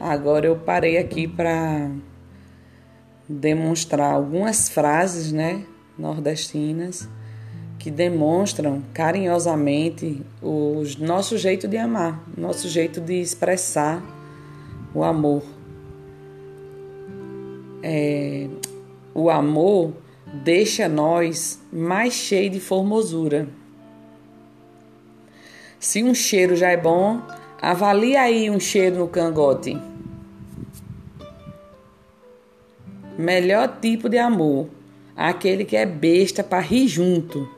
Agora eu parei aqui para demonstrar algumas frases, né, nordestinas que demonstram carinhosamente o nosso jeito de amar, nosso jeito de expressar o amor. É, o amor deixa nós mais cheios de formosura. Se um cheiro já é bom, avalie aí um cheiro no cangote. Melhor tipo de amor, aquele que é besta para rir junto.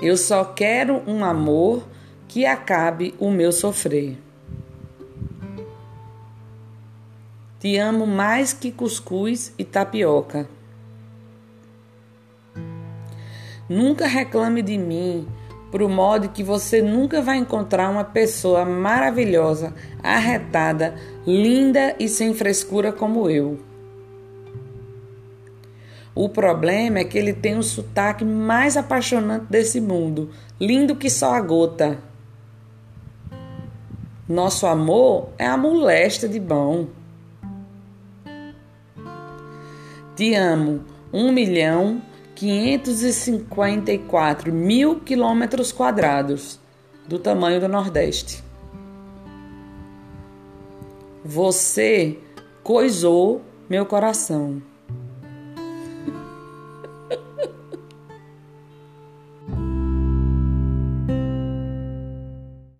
Eu só quero um amor que acabe o meu sofrer. Te amo mais que cuscuz e tapioca. Nunca reclame de mim, pro modo que você nunca vai encontrar uma pessoa maravilhosa, arretada, linda e sem frescura como eu. O problema é que ele tem o sotaque mais apaixonante desse mundo, lindo que só a gota. Nosso amor é a molesta de bom. Te amo. Um milhão quinhentos e cinquenta e quatro mil quilômetros quadrados do tamanho do Nordeste. Você coisou meu coração.